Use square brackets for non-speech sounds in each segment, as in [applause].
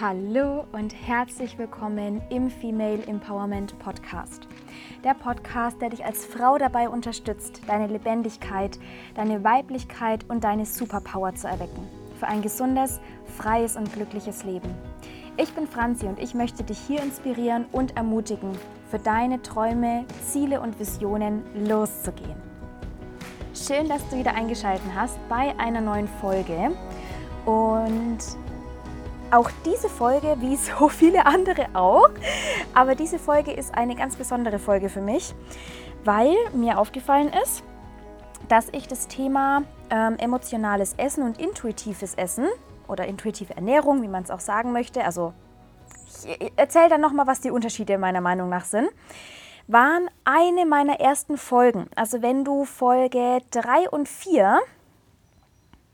Hallo und herzlich willkommen im Female Empowerment Podcast. Der Podcast, der dich als Frau dabei unterstützt, deine Lebendigkeit, deine Weiblichkeit und deine Superpower zu erwecken. Für ein gesundes, freies und glückliches Leben. Ich bin Franzi und ich möchte dich hier inspirieren und ermutigen, für deine Träume, Ziele und Visionen loszugehen. Schön, dass du wieder eingeschaltet hast bei einer neuen Folge. Und auch diese Folge, wie so viele andere auch, aber diese Folge ist eine ganz besondere Folge für mich, weil mir aufgefallen ist, dass ich das Thema ähm, emotionales Essen und intuitives Essen oder intuitive Ernährung, wie man es auch sagen möchte, also ich erzähle dann nochmal, was die Unterschiede meiner Meinung nach sind, waren eine meiner ersten Folgen. Also wenn du Folge 3 und 4,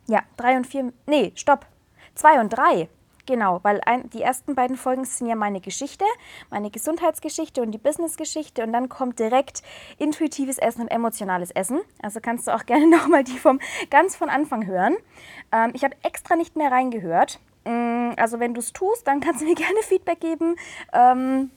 ja, 3 und 4, nee, stopp, 2 und 3 Genau, weil ein, die ersten beiden Folgen sind ja meine Geschichte, meine Gesundheitsgeschichte und die Businessgeschichte und dann kommt direkt intuitives Essen und emotionales Essen. Also kannst du auch [laughs] gerne nochmal die vom ganz von Anfang hören. Ähm, ich habe extra nicht mehr reingehört. Mm, also wenn du es tust, dann kannst du mir [laughs] gerne Feedback geben. Ähm,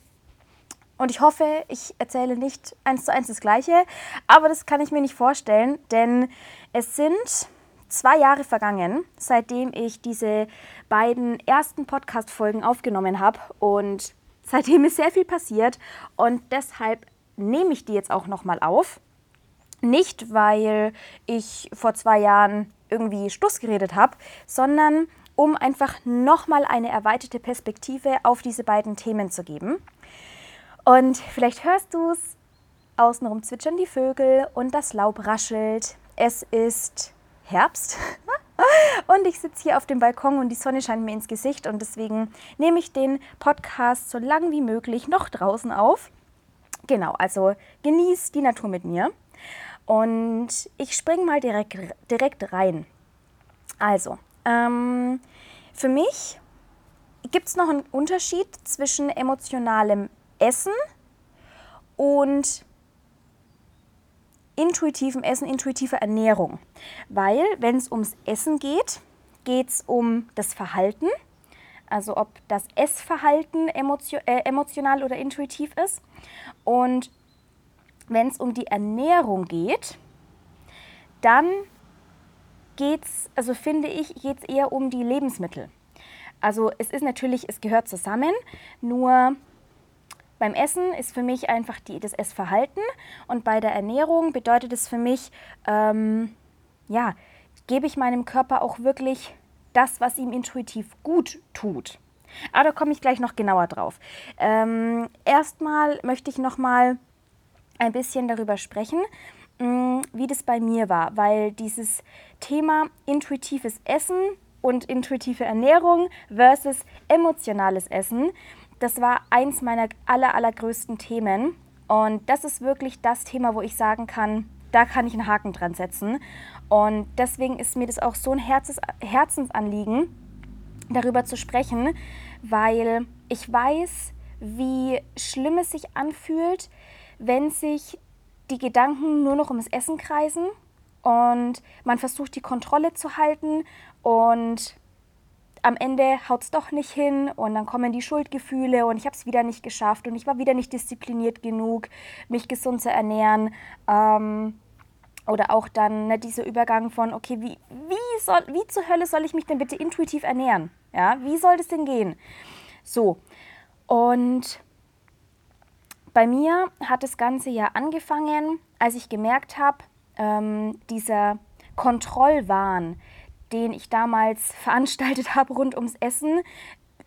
und ich hoffe, ich erzähle nicht eins zu eins das Gleiche, aber das kann ich mir nicht vorstellen, denn es sind zwei Jahre vergangen, seitdem ich diese beiden ersten Podcast-Folgen aufgenommen habe. Und seitdem ist sehr viel passiert. Und deshalb nehme ich die jetzt auch nochmal auf. Nicht, weil ich vor zwei Jahren irgendwie Stuss geredet habe, sondern um einfach nochmal eine erweiterte Perspektive auf diese beiden Themen zu geben. Und vielleicht hörst du es, außenrum zwitschern die Vögel und das Laub raschelt. Es ist Herbst. [laughs] Und ich sitze hier auf dem Balkon und die Sonne scheint mir ins Gesicht und deswegen nehme ich den Podcast so lang wie möglich noch draußen auf. Genau, also genieß die Natur mit mir. Und ich springe mal direkt, direkt rein. Also, ähm, für mich gibt es noch einen Unterschied zwischen emotionalem Essen und intuitivem Essen, intuitiver Ernährung. Weil, wenn es ums Essen geht, geht es um das Verhalten. Also ob das Essverhalten emotio äh, emotional oder intuitiv ist. Und wenn es um die Ernährung geht, dann geht es, also finde ich, geht es eher um die Lebensmittel. Also es ist natürlich, es gehört zusammen, nur beim Essen ist für mich einfach die, das Essverhalten und bei der Ernährung bedeutet es für mich, ähm, ja, gebe ich meinem Körper auch wirklich das, was ihm intuitiv gut tut. Aber da komme ich gleich noch genauer drauf. Ähm, erstmal möchte ich noch mal ein bisschen darüber sprechen, mm, wie das bei mir war, weil dieses Thema intuitives Essen und intuitive Ernährung versus emotionales Essen das war eins meiner aller, allergrößten Themen. Und das ist wirklich das Thema, wo ich sagen kann, da kann ich einen Haken dran setzen. Und deswegen ist mir das auch so ein Herzens Herzensanliegen, darüber zu sprechen, weil ich weiß, wie schlimm es sich anfühlt, wenn sich die Gedanken nur noch ums Essen kreisen und man versucht, die Kontrolle zu halten und am Ende haut es doch nicht hin und dann kommen die Schuldgefühle und ich habe es wieder nicht geschafft und ich war wieder nicht diszipliniert genug, mich gesund zu ernähren. Ähm, oder auch dann ne, dieser Übergang von, okay, wie, wie, soll, wie zur Hölle soll ich mich denn bitte intuitiv ernähren? Ja, wie soll das denn gehen? So, und bei mir hat das Ganze ja angefangen, als ich gemerkt habe, ähm, dieser Kontrollwahn, den ich damals [laughs] veranstaltet habe rund ums Essen,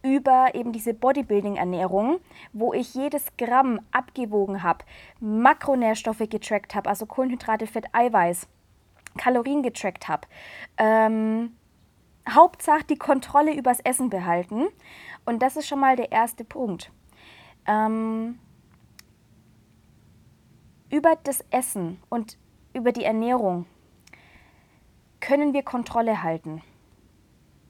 über eben diese Bodybuilding-Ernährung, wo ich jedes Gramm abgewogen habe, Makronährstoffe getrackt habe, also Kohlenhydrate, Fett, Eiweiß, Kalorien getrackt habe. Ähm, Hauptsache die Kontrolle übers Essen behalten. Und das ist schon mal der erste Punkt. Ähm, über das Essen und über die Ernährung können wir Kontrolle halten.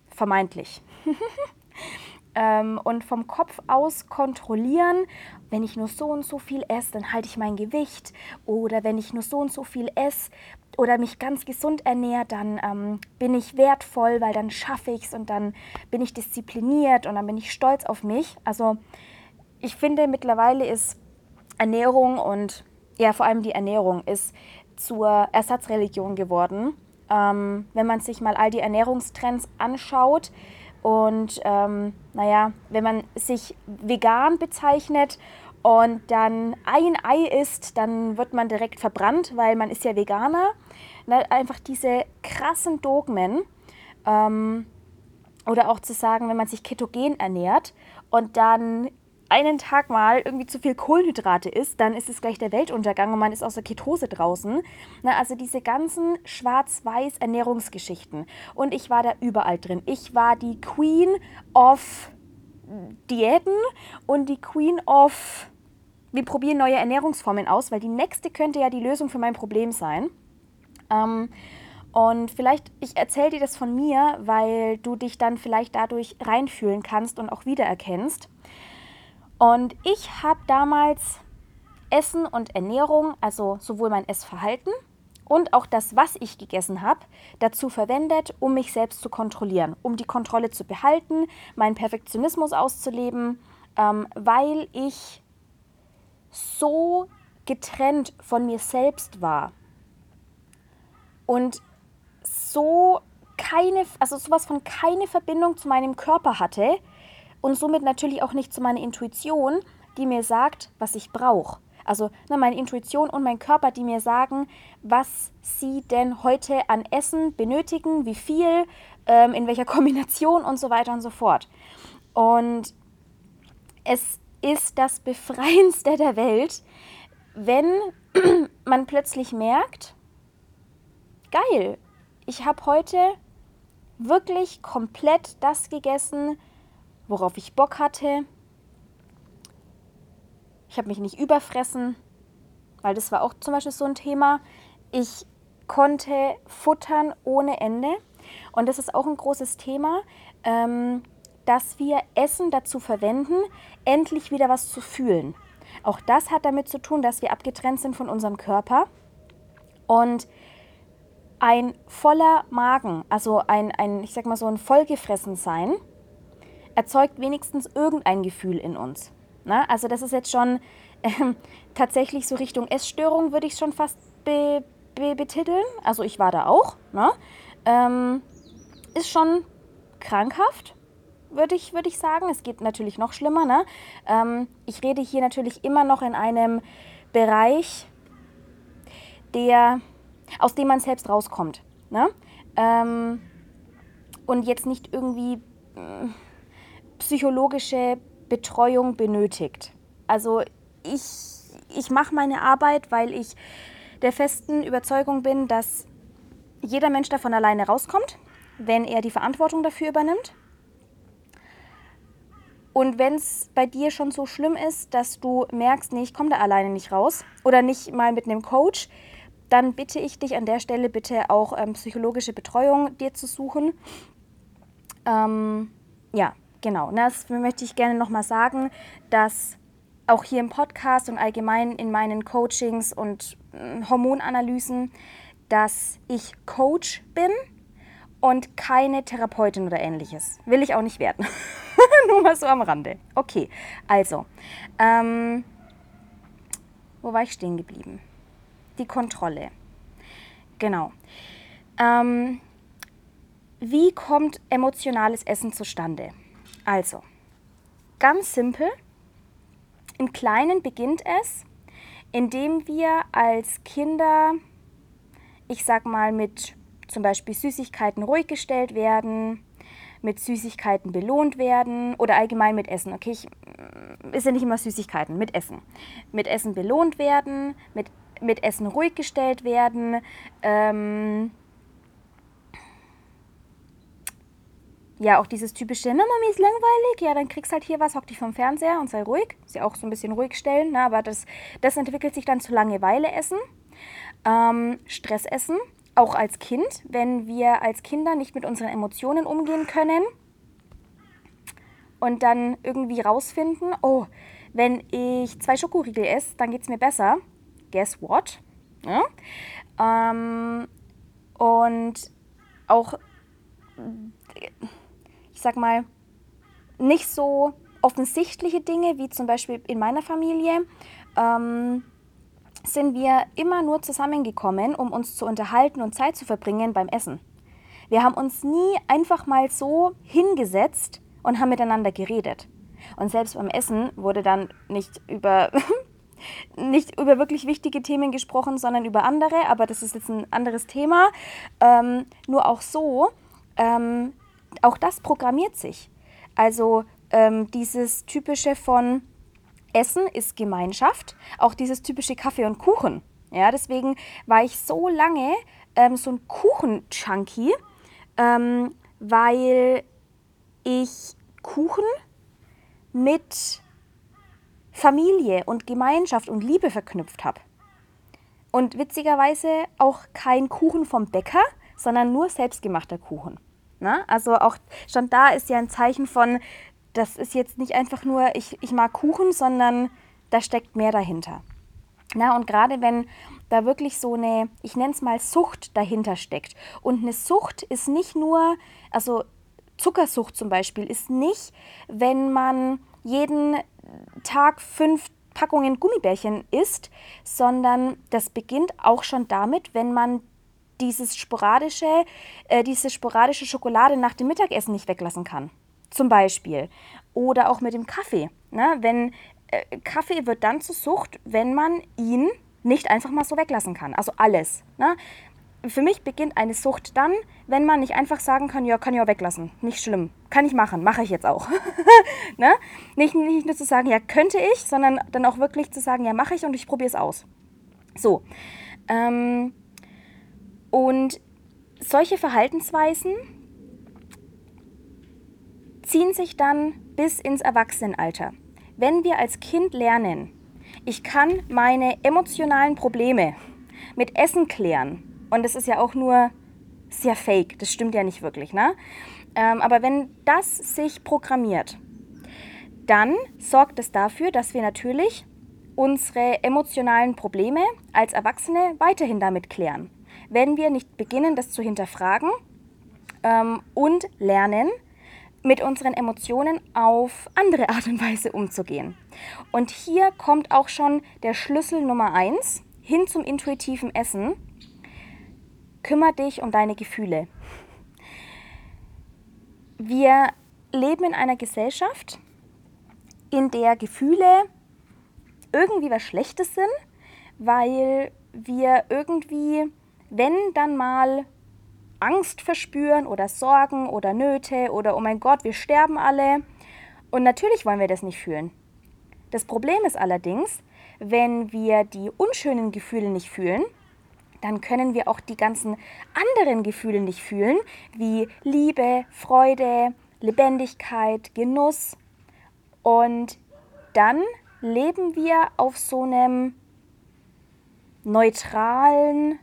Vermeintlich. [laughs] ähm, und vom Kopf aus kontrollieren, wenn ich nur so und so viel esse, dann halte ich mein Gewicht oder wenn ich nur so und so viel esse oder mich ganz gesund ernähre, dann ähm, bin ich wertvoll, weil dann schaffe ich es und dann bin ich diszipliniert und dann bin ich stolz auf mich. Also ich finde mittlerweile ist Ernährung und ja vor allem die Ernährung ist zur Ersatzreligion geworden. Ähm, wenn man sich mal all die Ernährungstrends anschaut, und ähm, naja, wenn man sich vegan bezeichnet und dann ein Ei isst, dann wird man direkt verbrannt, weil man ist ja Veganer. Na, einfach diese krassen Dogmen. Ähm, oder auch zu sagen, wenn man sich ketogen ernährt und dann einen Tag mal irgendwie zu viel Kohlenhydrate isst, dann ist es gleich der Weltuntergang und man ist aus der Ketose draußen. Na, also diese ganzen schwarz-weiß Ernährungsgeschichten. Und ich war da überall drin. Ich war die Queen of Diäten und die Queen of wir probieren neue Ernährungsformen aus, weil die nächste könnte ja die Lösung für mein Problem sein. Ähm, und vielleicht, ich erzähle dir das von mir, weil du dich dann vielleicht dadurch reinfühlen kannst und auch wiedererkennst. Und ich habe damals Essen und Ernährung, also sowohl mein Essverhalten und auch das, was ich gegessen habe, dazu verwendet, um mich selbst zu kontrollieren, um die Kontrolle zu behalten, meinen Perfektionismus auszuleben, ähm, weil ich so getrennt von mir selbst war. Und so keine, also sowas von keine Verbindung zu meinem Körper hatte, und somit natürlich auch nicht zu meiner Intuition, die mir sagt, was ich brauche. Also ne, meine Intuition und mein Körper, die mir sagen, was sie denn heute an Essen benötigen, wie viel, ähm, in welcher [laughs] Kombination und so weiter und so fort. Und es ist das Befreiendste [laughs] der Welt, wenn [clears throat] man plötzlich merkt, geil, ich habe heute wirklich komplett das gegessen, worauf ich Bock hatte. Ich habe mich nicht überfressen, weil das war auch zum Beispiel so ein Thema. Ich konnte futtern ohne Ende. Und das ist auch ein großes Thema, ähm, dass wir Essen dazu verwenden, endlich wieder was zu fühlen. Auch das hat damit zu tun, dass wir abgetrennt sind von unserem Körper. Und ein voller Magen, also ein, ein ich sag mal so ein vollgefressen sein, erzeugt wenigstens irgendein Gefühl in uns. Na, also das ist jetzt schon äh, tatsächlich so Richtung Essstörung, würde ich schon fast be, be, betiteln. Also ich war da auch. Ne? Ähm, ist schon krankhaft, würde ich, würd ich sagen. Es geht natürlich noch schlimmer. Ne? Ähm, ich rede hier natürlich immer noch in einem Bereich, der, aus dem man selbst rauskommt. Ne? Ähm, und jetzt nicht irgendwie äh, psychologische Betreuung benötigt. Also ich, ich mache meine Arbeit, weil ich der festen Überzeugung bin, dass jeder Mensch davon alleine rauskommt, wenn er die Verantwortung dafür übernimmt. Und wenn es bei dir schon so schlimm ist, dass du merkst, nee, ich komme da alleine nicht raus oder nicht mal mit einem Coach, dann bitte ich dich an der Stelle bitte auch ähm, psychologische Betreuung dir zu suchen. Ähm, ja, genau, das möchte ich gerne nochmal sagen, dass auch hier im Podcast und allgemein in meinen Coachings und hm, Hormonanalysen, dass ich Coach bin und keine Therapeutin oder ähnliches. Will ich auch nicht werden. [laughs] Nur mal so am Rande. Okay, also, ähm, wo war ich stehen geblieben? Die Kontrolle. Genau. Ähm, wie kommt emotionales Essen zustande? Also, ganz simpel. Im Kleinen beginnt es, indem wir als Kinder, ich sag mal, mit zum Beispiel Süßigkeiten ruhig gestellt werden, mit Süßigkeiten belohnt werden oder allgemein mit Essen. Okay, ich, ist ja nicht immer Süßigkeiten, mit Essen. Mit Essen belohnt werden, mit, mit Essen ruhig gestellt werden, ähm, ja, auch dieses typische, na Mami ist langweilig, ja, dann kriegst halt hier was, hock dich vom Fernseher und sei ruhig. Ist ja auch so ein bisschen ruhig stellen, na, aber das, das entwickelt sich dann zu Langeweile essen. Ähm, Stressessen, auch als Kind, wenn wir als Kinder nicht mit unseren Emotionen umgehen können. und dann irgendwie rausfinden, oh, wenn ich zwei Schokoriegel esse, dann geht es mir besser. Guess what? Ja? Ähm, und auch, sag mal, nicht so offensichtliche Dinge wie zum Beispiel in meiner Familie. Ähm, sind wir immer nur zusammengekommen, um uns zu unterhalten und Zeit zu verbringen beim Essen. Wir haben uns nie einfach mal so hingesetzt und haben miteinander geredet. Und selbst beim Essen wurde dann nicht über, [laughs] nicht über wirklich wichtige Themen gesprochen, sondern über andere, aber das ist jetzt ein anderes Thema. Ähm, nur auch so, ähm, auch das programmiert sich. Also ähm, dieses typische von Essen ist Gemeinschaft, auch dieses typische Kaffee und Kuchen. Ja, deswegen war ich so lange ähm, so ein Kuchen-Junkie, ähm, weil ich Kuchen mit Familie und Gemeinschaft und Liebe verknüpft habe. Und witzigerweise auch kein Kuchen vom Bäcker, sondern nur selbstgemachter Kuchen. Na? Also auch schon da ist ja ein Zeichen von, das ist jetzt nicht einfach nur, ich, ich mag Kuchen, sondern da steckt mehr dahinter. Na, und gerade wenn da wirklich so eine, ich nenne es mal Sucht dahinter steckt. Und eine Sucht ist nicht nur, also Zuckersucht zum Beispiel, ist nicht, wenn man jeden Tag fünf Packungen Gummibärchen isst, sondern das beginnt auch schon damit, wenn man dieses sporadische, äh, diese sporadische Schokolade nach dem Mittagessen nicht weglassen kann zum Beispiel. Oder auch mit dem Kaffee. Ne? Wenn, äh, Kaffee wird dann zur Sucht, wenn man ihn nicht einfach mal so weglassen kann. Also alles. Ne? Für mich beginnt eine Sucht dann, wenn man nicht einfach sagen kann, ja, kann ich auch weglassen. Nicht schlimm. Kann ich machen. Mache ich jetzt auch. [laughs] ne? nicht, nicht nur zu sagen, ja, könnte ich, sondern dann auch wirklich zu sagen, ja, mache ich und ich probiere es aus. So. Ähm, und solche Verhaltensweisen ziehen sich dann bis ins Erwachsenenalter. Wenn wir als Kind lernen, ich kann meine emotionalen Probleme mit Essen klären, und das ist ja auch nur sehr fake, das stimmt ja nicht wirklich, ne? Ähm, aber wenn das sich programmiert, dann sorgt es dafür, dass wir natürlich unsere emotionalen Probleme als Erwachsene weiterhin damit klären. Wenn wir nicht beginnen, das zu hinterfragen ähm, und lernen, mit unseren Emotionen auf andere Art und Weise umzugehen. Und hier kommt auch schon der Schlüssel Nummer eins hin zum intuitiven Essen. Kümmer dich um deine Gefühle. Wir leben in einer Gesellschaft, in der Gefühle irgendwie was Schlechtes sind, weil wir irgendwie, wenn dann mal Angst verspüren oder Sorgen oder Nöte oder oh mein Gott, wir sterben alle. Und natürlich wollen wir das nicht fühlen. Das Problem ist allerdings, wenn wir die unschönen Gefühle nicht fühlen, dann können wir auch die ganzen anderen Gefühle nicht fühlen, wie Liebe, Freude, Lebendigkeit, Genuss. Und dann leben wir auf so einem neutralen,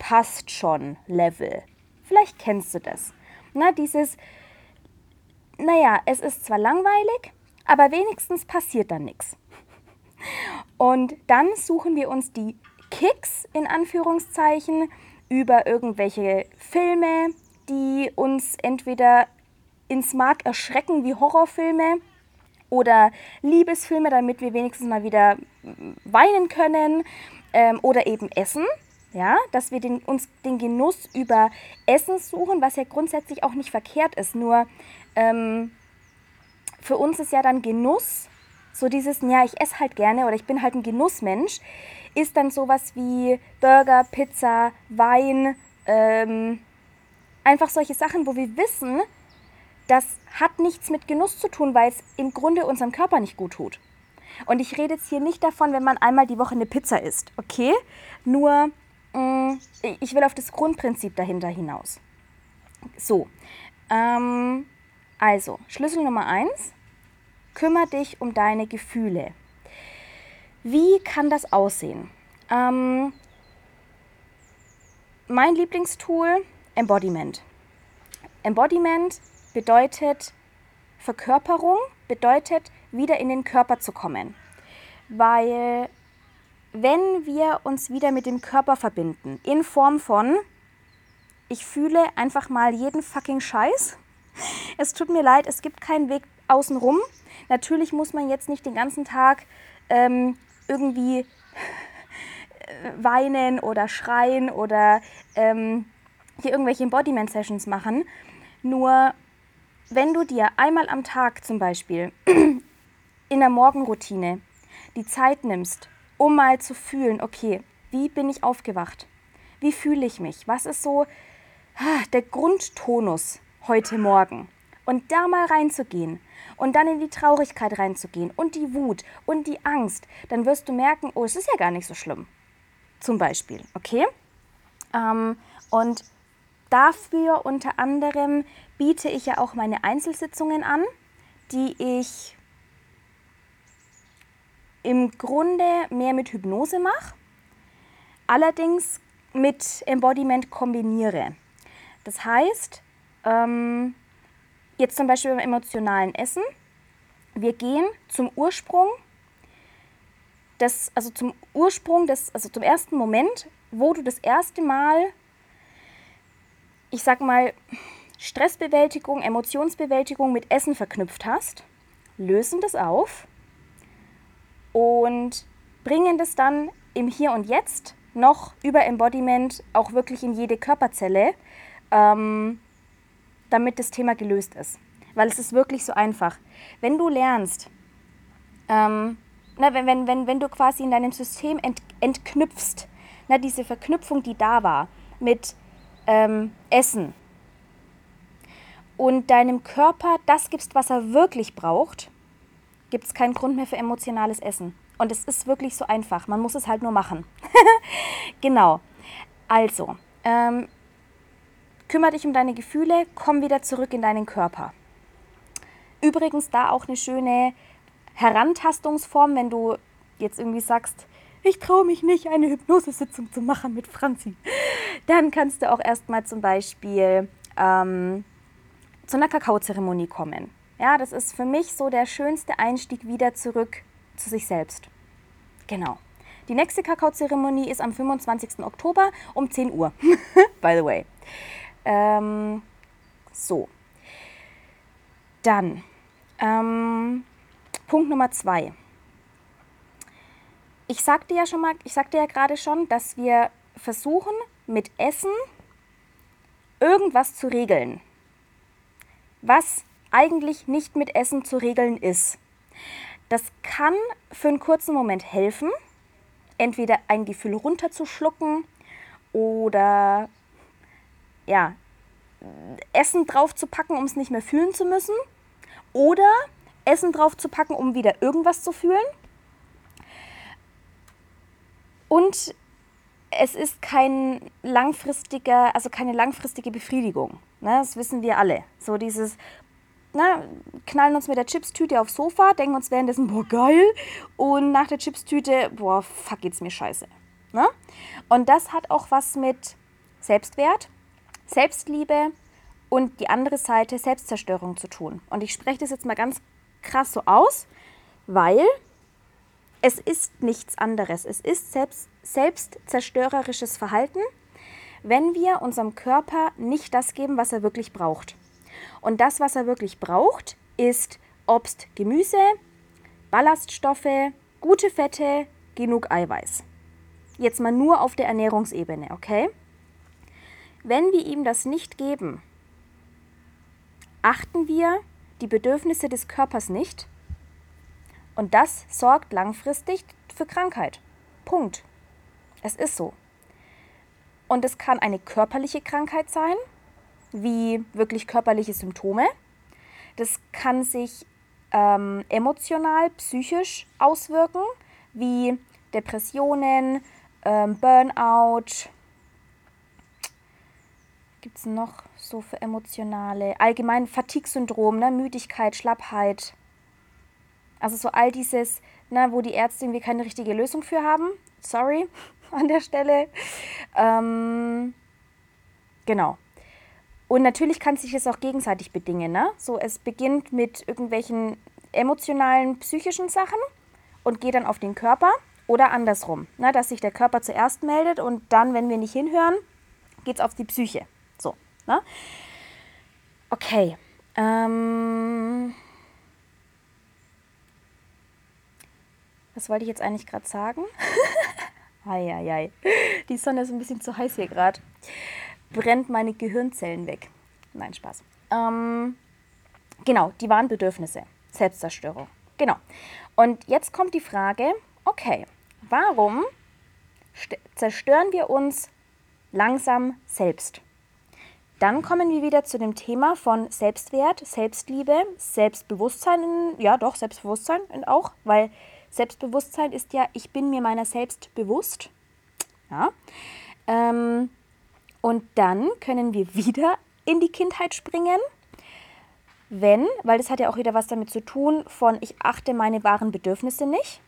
passt schon Level. Vielleicht kennst du das. Na, dieses, naja, es ist zwar langweilig, aber wenigstens passiert dann nichts. Und dann suchen wir uns die Kicks in Anführungszeichen über irgendwelche Filme, die uns entweder ins Mark erschrecken wie Horrorfilme oder Liebesfilme, damit wir wenigstens mal wieder weinen können ähm, oder eben Essen ja, dass wir den, uns den Genuss über Essen suchen, was ja grundsätzlich auch nicht verkehrt ist. Nur ähm, für uns ist ja dann Genuss, so dieses, ja, ich esse halt gerne oder ich bin halt ein Genussmensch, ist dann sowas wie Burger, Pizza, Wein, ähm, einfach solche Sachen, wo wir wissen, das hat nichts mit Genuss zu tun, weil es im Grunde unserem Körper nicht gut tut. Und ich rede jetzt hier nicht davon, wenn man einmal die Woche eine Pizza isst, okay? Nur ich will auf das Grundprinzip dahinter hinaus. So, ähm, also Schlüssel Nummer eins: kümmere dich um deine Gefühle. Wie kann das aussehen? Ähm, mein Lieblingstool, Embodiment. Embodiment bedeutet Verkörperung bedeutet, wieder in den Körper zu kommen. Weil wenn wir uns wieder mit dem Körper verbinden, in Form von, ich fühle einfach mal jeden fucking Scheiß. [laughs] Es tut mir leid, es gibt keinen Weg außenrum. Natürlich muss man jetzt nicht den ganzen Tag ähm, irgendwie [laughs] weinen oder schreien oder ähm, hier irgendwelche Embodiment-Sessions machen. Nur wenn du dir einmal am Tag zum Beispiel [clears throat] in der Morgenroutine die Zeit nimmst, um mal zu fühlen, okay, wie bin ich aufgewacht? Wie fühle ich mich? Was ist so ah, der Grundtonus heute Morgen? Und da mal reinzugehen und dann in die Traurigkeit reinzugehen und die Wut und die Angst, dann wirst du merken, oh, es ist ja gar nicht so schlimm. Zum Beispiel, okay? Ähm, und dafür unter anderem biete ich ja auch meine Einzelsitzungen an, die ich im Grunde mehr mit Hypnose mache, allerdings mit Embodiment kombiniere. Das heißt, ähm, jetzt zum Beispiel beim emotionalen Essen, wir gehen zum Ursprung, des, also zum Ursprung des, also zum ersten Moment, wo du das erste Mal, ich sag mal, Stressbewältigung, Emotionsbewältigung mit Essen verknüpft hast, lösen das auf und bringen das dann im Hier und Jetzt noch über Embodiment auch wirklich in jede Körperzelle, ähm, damit das Thema gelöst ist. Weil es ist wirklich so einfach. Wenn du lernst, ähm, na, wenn, wenn, wenn, wenn du quasi in deinem System ent, entknüpfst, na, diese Verknüpfung, die da war mit ähm, Essen und deinem Körper das gibst, was er wirklich braucht, gibt es keinen Grund mehr für emotionales Essen. Und es ist wirklich so einfach. Man muss es halt nur machen. [laughs] genau. Also, ähm, kümmere dich um deine Gefühle, komm wieder zurück in deinen Körper. Übrigens da auch eine schöne Herantastungsform, wenn du jetzt irgendwie sagst, ich traue mich nicht, eine Hypnosesitzung zu machen mit Franzi. Dann kannst du auch erstmal zum Beispiel ähm, zu einer Kakaozeremonie kommen. Ja, das ist für mich so der schönste Einstieg wieder zurück zu sich selbst. Genau. Die nächste Kakaozeremonie ist am 25. Oktober um 10 Uhr. [laughs] By the way. Ähm, so. Dann ähm, Punkt Nummer zwei. Ich sagte ja schon mal, ich sagte ja gerade schon, dass wir versuchen mit Essen irgendwas zu regeln. Was eigentlich nicht mit Essen zu regeln ist. Das kann für einen kurzen Moment helfen, entweder ein Gefühl runterzuschlucken oder ja, Essen draufzupacken, um es nicht mehr fühlen zu müssen. Oder Essen draufzupacken, um wieder irgendwas zu fühlen. Und es ist kein langfristiger, also keine langfristige Befriedigung. Ne? Das wissen wir alle. So dieses, na, knallen uns mit der Chipstüte aufs Sofa, denken uns währenddessen, boah, geil. Und nach der Chipstüte, boah, fuck, geht's mir scheiße. Ne? Und das hat auch was mit Selbstwert, Selbstliebe und die andere Seite Selbstzerstörung zu tun. Und ich spreche das jetzt mal ganz krass so aus, weil es ist nichts anderes. Es ist selbst, selbstzerstörerisches Verhalten, wenn wir unserem Körper nicht das geben, was er wirklich braucht. Und das, was er wirklich braucht, ist Obst, Gemüse, Ballaststoffe, gute Fette, genug Eiweiß. Jetzt mal nur auf der Ernährungsebene, okay? Wenn wir ihm das nicht geben, achten wir die Bedürfnisse des Körpers nicht und das sorgt langfristig für Krankheit. Punkt. Es ist so. Und es kann eine körperliche Krankheit sein, wie wirklich körperliche Symptome. Das kann sich ähm, emotional, psychisch auswirken, wie Depressionen, ähm, Burnout. Gibt es noch so für emotionale? Allgemein Fatigue-Syndrom, ne? Müdigkeit, Schlappheit. Also so all dieses, ne, wo die Ärzte irgendwie keine richtige Lösung für haben. Sorry [laughs] an der Stelle. Ähm, genau. Und natürlich kann sich das auch gegenseitig bedingen. Ne? So, es beginnt mit irgendwelchen emotionalen, psychischen Sachen und geht dann auf den Körper oder andersrum, ne? dass sich der Körper zuerst meldet und dann, wenn wir nicht hinhören, geht es auf die Psyche. So. Ne? Okay. Ähm Was wollte ich jetzt eigentlich gerade sagen? [laughs] Eieiei. Die Sonne ist ein bisschen zu heiß hier gerade brennt meine Gehirnzellen weg. Nein, Spaß. Ähm, genau, die wahren Bedürfnisse. Selbstzerstörung. Genau. Und jetzt kommt die Frage, okay, warum zerstören wir uns langsam selbst? Dann kommen wir wieder zu dem Thema von Selbstwert, Selbstliebe, Selbstbewusstsein, ja doch, Selbstbewusstsein auch, weil Selbstbewusstsein ist ja, ich bin mir meiner selbst bewusst. Ja. Ähm, und dann können wir wieder in die Kindheit springen, wenn, weil das hat ja auch wieder was damit zu tun, von ich achte meine wahren Bedürfnisse nicht.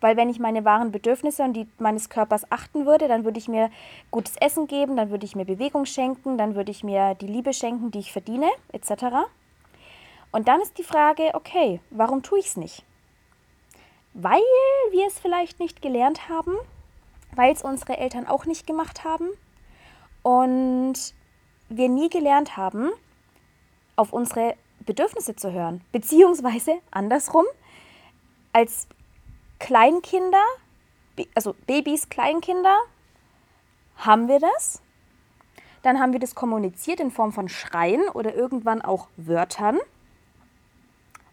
Weil wenn ich meine wahren Bedürfnisse und die meines Körpers achten würde, dann würde ich mir gutes Essen geben, dann würde ich mir Bewegung schenken, dann würde ich mir die Liebe schenken, die ich verdiene, etc. Und dann ist die Frage, okay, warum tue ich es nicht? Weil wir es vielleicht nicht gelernt haben, weil es unsere Eltern auch nicht gemacht haben und wir nie gelernt haben, auf unsere Bedürfnisse zu hören. Beziehungsweise andersrum, als Kleinkinder, also Babys, Kleinkinder, haben wir das. Dann haben wir das kommuniziert in Form von Schreien oder irgendwann auch Wörtern.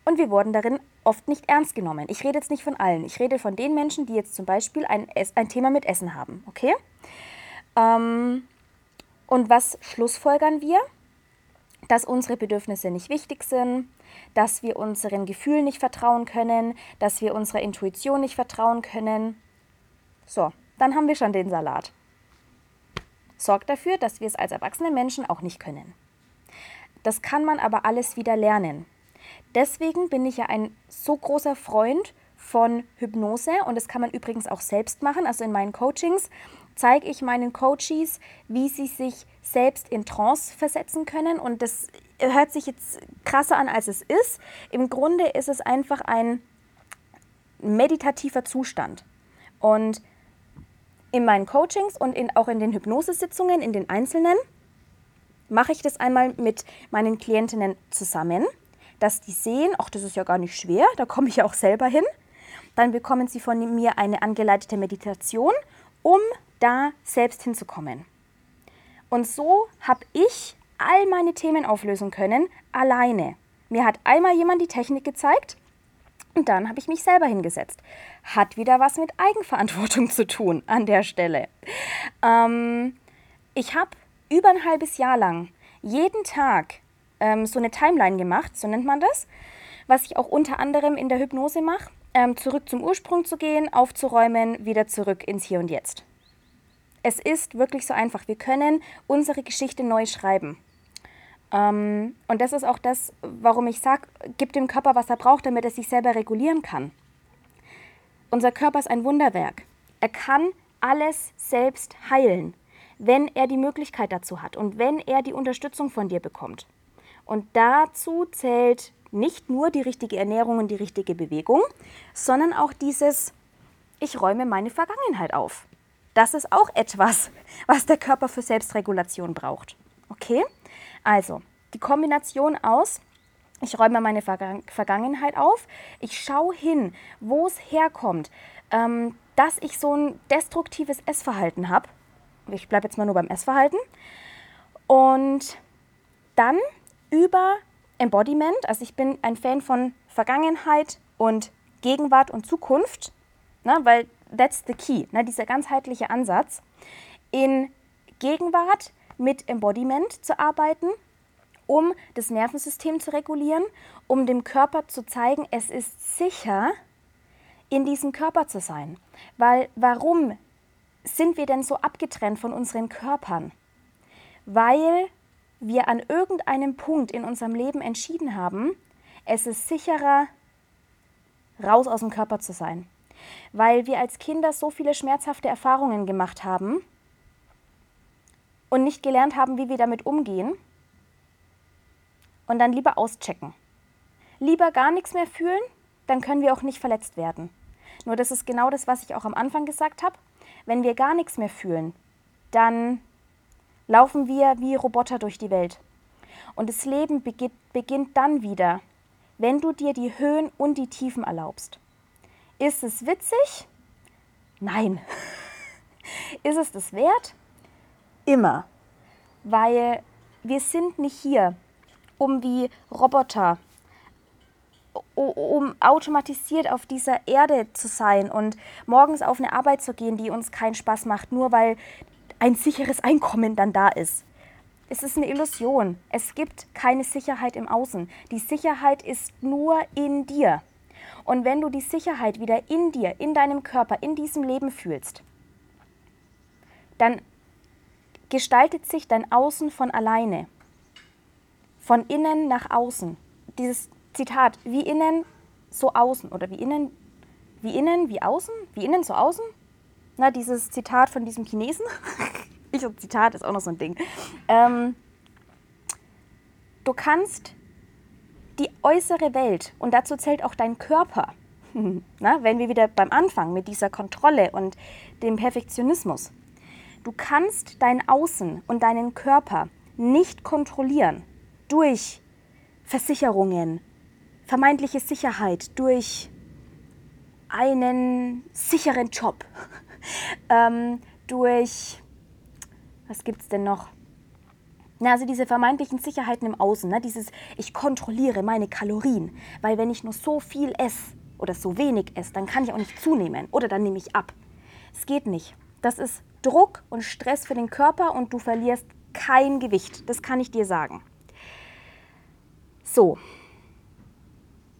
Und wir wurden darin oft nicht ernst genommen. Ich rede jetzt nicht von allen. Ich rede von den Menschen, die jetzt zum Beispiel ein, ein Thema mit Essen haben. Okay? Ähm, und was schlussfolgern wir? Dass unsere Bedürfnisse nicht wichtig sind, dass wir unseren Gefühlen nicht vertrauen können, dass wir unserer Intuition nicht vertrauen können. So, dann haben wir schon den Salat. Sorgt dafür, dass wir es als erwachsene Menschen auch nicht können. Das kann man aber alles wieder lernen. Deswegen bin ich ja ein so großer Freund von Hypnose und das kann man übrigens auch selbst machen. Also in meinen Coachings zeige ich meinen Coaches, wie sie sich selbst in Trance versetzen können und das hört sich jetzt krasser an, als es ist. Im Grunde ist es einfach ein meditativer Zustand. Und in meinen Coachings und in, auch in den Hypnosesitzungen, in den einzelnen, mache ich das einmal mit meinen Klientinnen zusammen dass die sehen, ach, das ist ja gar nicht schwer, da komme ich ja auch selber hin. Dann bekommen sie von mir eine angeleitete Meditation, um da selbst hinzukommen. Und so habe ich all meine Themen auflösen können, alleine. Mir hat einmal jemand die Technik gezeigt und dann habe ich mich selber hingesetzt. Hat wieder was mit Eigenverantwortung [laughs] zu tun an der Stelle. Ähm, ich habe über ein halbes Jahr lang jeden Tag ähm, so eine Timeline gemacht, so nennt man das, was ich auch unter anderem in der Hypnose mache, ähm, zurück zum Ursprung zu gehen, aufzuräumen, wieder zurück ins Hier und Jetzt. Es ist wirklich so einfach. Wir können unsere Geschichte neu schreiben. Ähm, und das ist auch das, warum ich sage, gib dem Körper, was er braucht, damit er sich selber regulieren kann. Unser Körper ist ein Wunderwerk. Er kann alles selbst heilen, wenn er die Möglichkeit dazu hat und wenn er die Unterstützung von dir bekommt. Und dazu zählt nicht nur die richtige Ernährung und die richtige Bewegung, sondern auch dieses, ich räume meine Vergangenheit auf. Das ist auch etwas, was der Körper für Selbstregulation braucht. Okay? Also, die Kombination aus, ich räume meine Vergangenheit auf, ich schaue hin, wo es herkommt, ähm, dass ich so ein destruktives Essverhalten habe. Ich bleibe jetzt mal nur beim Essverhalten. Und dann über Embodiment. Also ich bin ein Fan von Vergangenheit und Gegenwart und Zukunft, ne, weil that's the key, ne, dieser ganzheitliche Ansatz. In Gegenwart mit Embodiment zu arbeiten, um das Nervensystem zu regulieren, um dem Körper zu zeigen, es ist sicher, in diesem Körper zu sein. Weil warum sind wir denn so abgetrennt von unseren Körpern? Weil wir an irgendeinem Punkt in unserem Leben entschieden haben, es ist sicherer, raus aus dem Körper zu sein. Weil wir als Kinder so viele schmerzhafte Erfahrungen gemacht haben, und nicht gelernt haben, wie wir damit umgehen. Und dann lieber auschecken. Lieber gar nichts mehr fühlen, dann können wir auch nicht verletzt werden. Nur das ist genau das, was ich auch am Anfang gesagt habe. Wenn wir gar nichts mehr fühlen, dann laufen wir wie Roboter durch die Welt. Und das Leben beginnt, dann wieder, wenn du dir die Höhen und die Tiefen erlaubst. Ist es witzig? Nein. [laughs] ist es das wert? Immer. Weil wir sind nicht hier, um wie Roboter, um automatisiert auf dieser Erde zu sein und morgens auf eine Arbeit zu gehen, die uns keinen Spaß macht, nur weil ein sicheres Einkommen dann da ist. Es ist eine Illusion. Es gibt keine Sicherheit im Außen. Die Sicherheit ist nur in dir. Und wenn du die Sicherheit wieder in dir, in deinem Körper, in diesem Leben fühlst, dann gestaltet sich dein Außen von alleine. Von innen nach außen. Dieses Zitat, wie innen, so außen. Oder wie innen, wie innen, wie außen? Wie innen, so außen? Na, dieses Zitat von diesem Chinesen. [laughs] ich und Zitat ist auch noch so ein Ding. Ähm, du kannst die äußere Welt, und dazu zählt auch dein Körper, [laughs] na, wenn wir wieder beim Anfang mit dieser Kontrolle und dem Perfektionismus, du kannst dein Außen und deinen Körper nicht kontrollieren durch Versicherungen, vermeintliche Sicherheit, durch einen sicheren Job, [laughs] ähm, durch was gibt es denn noch? Na, also diese vermeintlichen Sicherheiten im Außen, ne? dieses ich kontrolliere meine Kalorien, weil wenn ich nur so viel esse oder so wenig esse, dann kann ich auch nicht zunehmen oder dann nehme ich ab. Es geht nicht. Das ist Druck und Stress für den Körper und du verlierst kein Gewicht. Das kann ich dir sagen. So,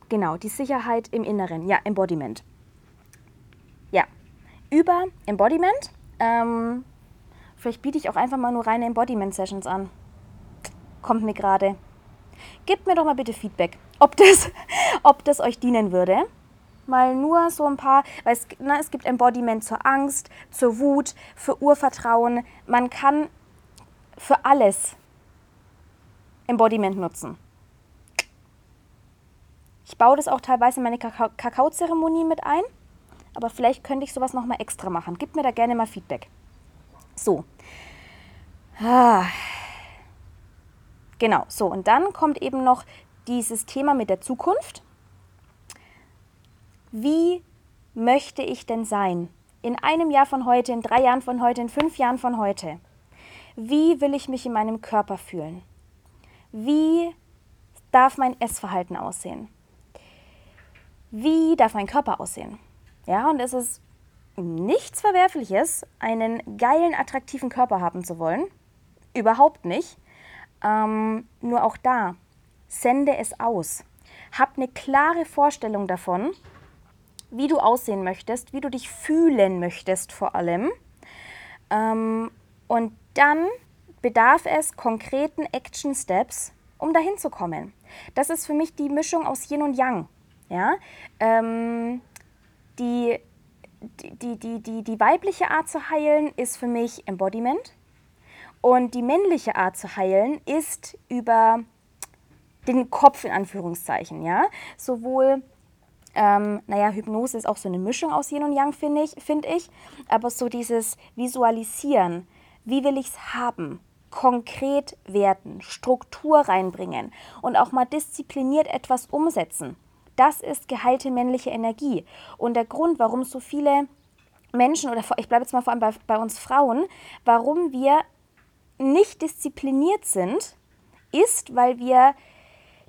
genau, die Sicherheit im Inneren, ja, Embodiment. Über Embodiment ähm, Vielleicht biete ich auch einfach mal nur reine Embodiment-Sessions an. Kommt mir gerade. Gebt mir doch mal bitte Feedback, ob das, [laughs] ob das euch dienen würde. Mal nur so ein paar, weil es, na, es gibt Embodiment zur Angst, zur Wut, für Urvertrauen. Man kann für alles Embodiment nutzen. Ich baue das auch teilweise in meine Kakaozeremonie mit ein, aber vielleicht könnte ich sowas nochmal extra machen. Gebt mir da gerne mal Feedback. So, Ah. Genau, so und dann kommt eben noch dieses Thema mit der Zukunft. Wie möchte ich denn sein? In einem Jahr von heute, in drei Jahren von heute, in fünf Jahren von heute. Wie will ich mich in meinem Körper fühlen? Wie darf mein Essverhalten aussehen? Wie darf mein Körper aussehen? Ja, und es ist nichts Verwerfliches, einen geilen, attraktiven Körper haben zu wollen. Überhaupt nicht. Ähm, nur auch da, sende es aus. Hab eine klare Vorstellung davon, wie du aussehen möchtest, wie du dich fühlen möchtest vor allem. Ähm, und dann bedarf es konkreten Action Steps, um dahin zu kommen. Das ist für mich die Mischung aus Yin und Yang. Ja? Ähm, die, die, die, die, die weibliche Art zu heilen ist für mich Embodiment. Und die männliche Art zu heilen ist über den Kopf in Anführungszeichen, ja. Sowohl, ähm, naja, Hypnose ist auch so eine Mischung aus Yin und Yang, finde ich, find ich. Aber so dieses Visualisieren, wie will ich es haben, konkret werden, Struktur reinbringen und auch mal diszipliniert etwas umsetzen. Das ist geheilte männliche Energie. Und der Grund, warum so viele Menschen, oder ich bleibe jetzt mal vor allem bei, bei uns Frauen, warum wir nicht diszipliniert sind, ist, weil wir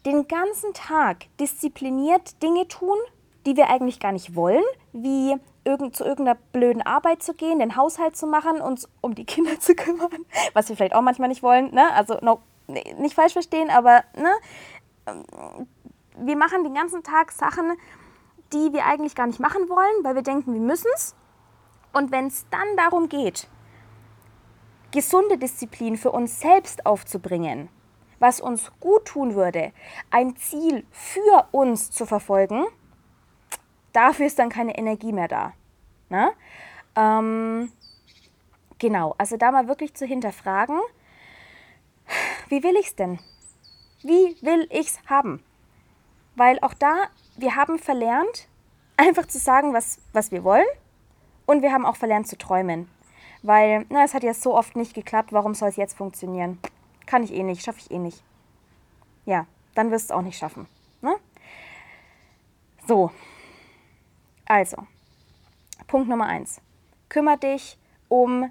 den ganzen Tag diszipliniert Dinge tun, die wir eigentlich gar nicht wollen, wie irgend, zu irgendeiner blöden Arbeit zu gehen, den Haushalt zu machen, uns um die Kinder [laughs] zu kümmern, was wir vielleicht auch manchmal nicht wollen. Ne? Also no, nicht falsch verstehen, aber ne? Wir machen den ganzen Tag Sachen, die wir eigentlich gar nicht machen wollen, weil wir denken, wir müssen es. Und wenn es dann darum geht, gesunde Disziplin für uns selbst aufzubringen, was uns gut tun würde, ein Ziel für uns zu verfolgen, dafür ist dann keine Energie mehr da. Ne? Ähm, Genau, also da mal wirklich zu hinterfragen, wie will ich es denn? Wie will ich es haben? Weil auch da, wir haben verlernt, einfach zu sagen, was, was wir wollen. Und wir haben auch verlernt zu träumen. Weil, na, es hat ja so oft nicht geklappt, warum soll es jetzt funktionieren? Kann ich eh nicht, schaffe ich eh nicht. Ja, dann wirst du es auch nicht schaffen. Ne? So, also, Punkt Nummer eins. Kümmer dich um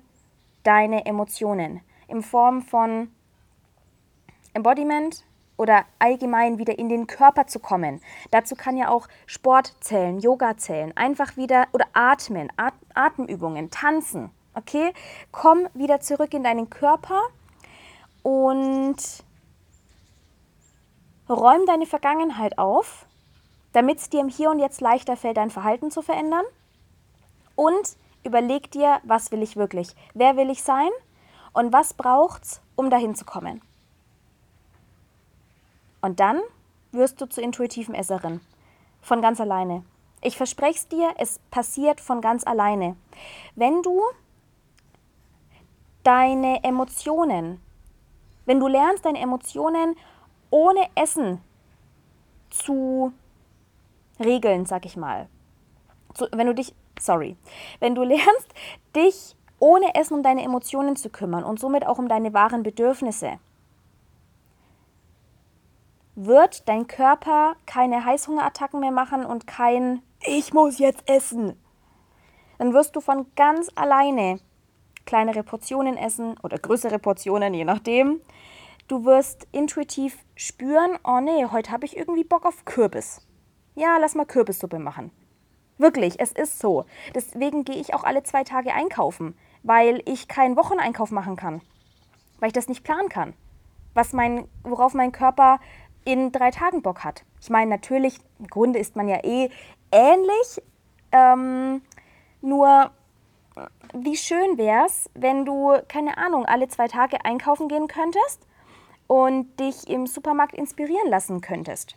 deine Emotionen in Form von Embodiment oder allgemein wieder in den Körper zu kommen. Dazu kann ja auch Sport zählen, Yoga zählen, einfach wieder oder atmen, At Atemübungen, tanzen. Okay? Komm wieder zurück in deinen Körper und räum deine Vergangenheit auf, damit es dir im Hier und Jetzt leichter fällt, dein Verhalten zu verändern. Und überleg dir, was will ich wirklich? Wer will ich sein? Und was braucht's, um dahin zu kommen? Und dann wirst du zur intuitiven Esserin. Von ganz alleine. Ich verspreche es dir, es passiert von ganz alleine. Wenn du deine Emotionen, wenn du lernst, deine Emotionen ohne Essen zu regeln, sag ich mal. Zu, wenn du dich, sorry, wenn du lernst, dich ohne Essen um deine Emotionen zu kümmern und somit auch um deine wahren Bedürfnisse, wird dein Körper keine Heißhungerattacken mehr machen und kein Ich muss jetzt essen. Dann wirst du von ganz alleine kleinere Portionen essen oder größere Portionen, je nachdem. Du wirst intuitiv spüren, oh nee, heute habe ich irgendwie Bock auf Kürbis. Ja, lass mal Kürbissuppe machen. Wirklich, es ist so. Deswegen gehe ich auch alle zwei Tage einkaufen, weil ich keinen Wocheneinkauf machen kann. Weil ich das nicht planen kann. Was mein, worauf mein Körper in drei Tagen Bock hat. Ich meine, natürlich, im Grunde ist man ja eh ähnlich, ähm, nur wie schön wäre es, wenn du, keine Ahnung, alle zwei Tage einkaufen gehen könntest und dich im Supermarkt inspirieren lassen könntest.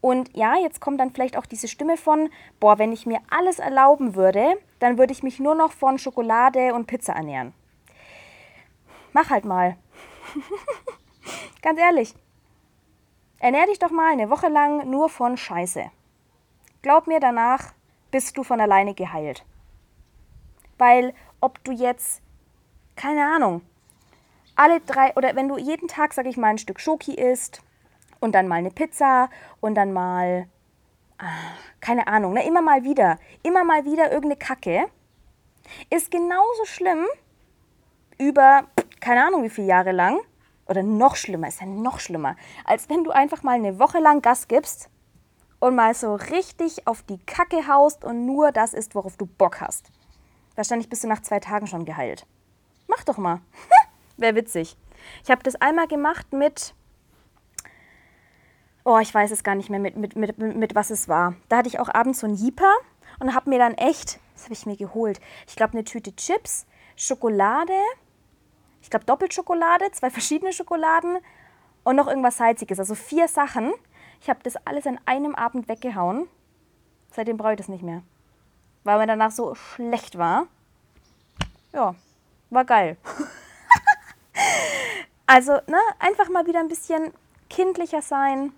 Und ja, jetzt kommt dann vielleicht auch diese Stimme von, boah, wenn ich mir alles erlauben würde, dann würde ich mich nur noch von Schokolade und Pizza ernähren. Mach halt mal. [laughs] Ganz ehrlich, Ernähr dich doch mal eine Woche lang nur von Scheiße. Glaub mir, danach bist du von alleine geheilt. Weil ob du jetzt, keine Ahnung, alle drei, oder wenn du jeden Tag, sag ich mal, ein Stück Schoki isst und dann mal eine Pizza und dann mal, ah, keine Ahnung, ne, immer mal wieder, immer mal wieder irgendeine Kacke, ist genauso schlimm über, keine Ahnung wie viele Jahre lang, oder noch schlimmer, ist ja noch schlimmer, als wenn du einfach mal eine Woche lang Gas gibst und mal so richtig auf die Kacke haust und nur das ist, worauf du Bock hast. Wahrscheinlich bist du nach zwei Tagen schon geheilt. Mach doch mal. [laughs] Wäre witzig. Ich habe das einmal gemacht mit, oh, ich weiß es gar nicht mehr, mit, mit, mit, mit was es war. Da hatte ich auch abends so ein Jeeper und habe mir dann echt, das habe ich mir geholt, ich glaube eine Tüte Chips, Schokolade, ich glaube, Doppelschokolade, zwei verschiedene Schokoladen und noch irgendwas Salziges. Also vier Sachen. Ich habe das alles an einem Abend weggehauen. Seitdem brauche ich das nicht mehr. Weil mir danach so schlecht war. Ja, war geil. [laughs] also, ne, einfach mal wieder ein bisschen kindlicher sein.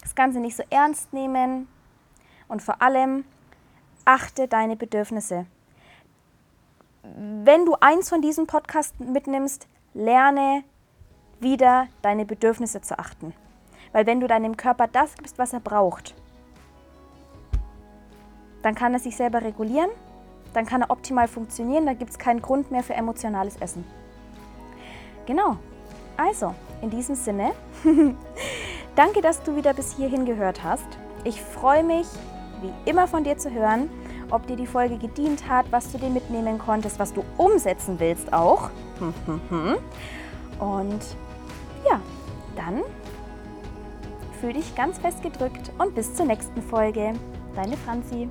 Das Ganze nicht so ernst nehmen. Und vor allem, achte deine Bedürfnisse wenn du eins von diesen Podcasts mitnimmst, lerne wieder deine Bedürfnisse zu achten. Weil wenn du deinem Körper das gibst, was er braucht, dann kann er sich selber regulieren, dann kann er optimal funktionieren, da gibt es keinen Grund mehr für emotionales Essen. Genau. Also, in diesem Sinne, [laughs] danke, dass du wieder bis hierhin gehört hast. Ich freue mich, wie immer von dir zu hören ob dir die Folge gedient hat, was du dir mitnehmen konntest, was du umsetzen willst auch. Und ja, dann fühl dich ganz fest gedrückt und bis zur nächsten Folge. Deine Franzi.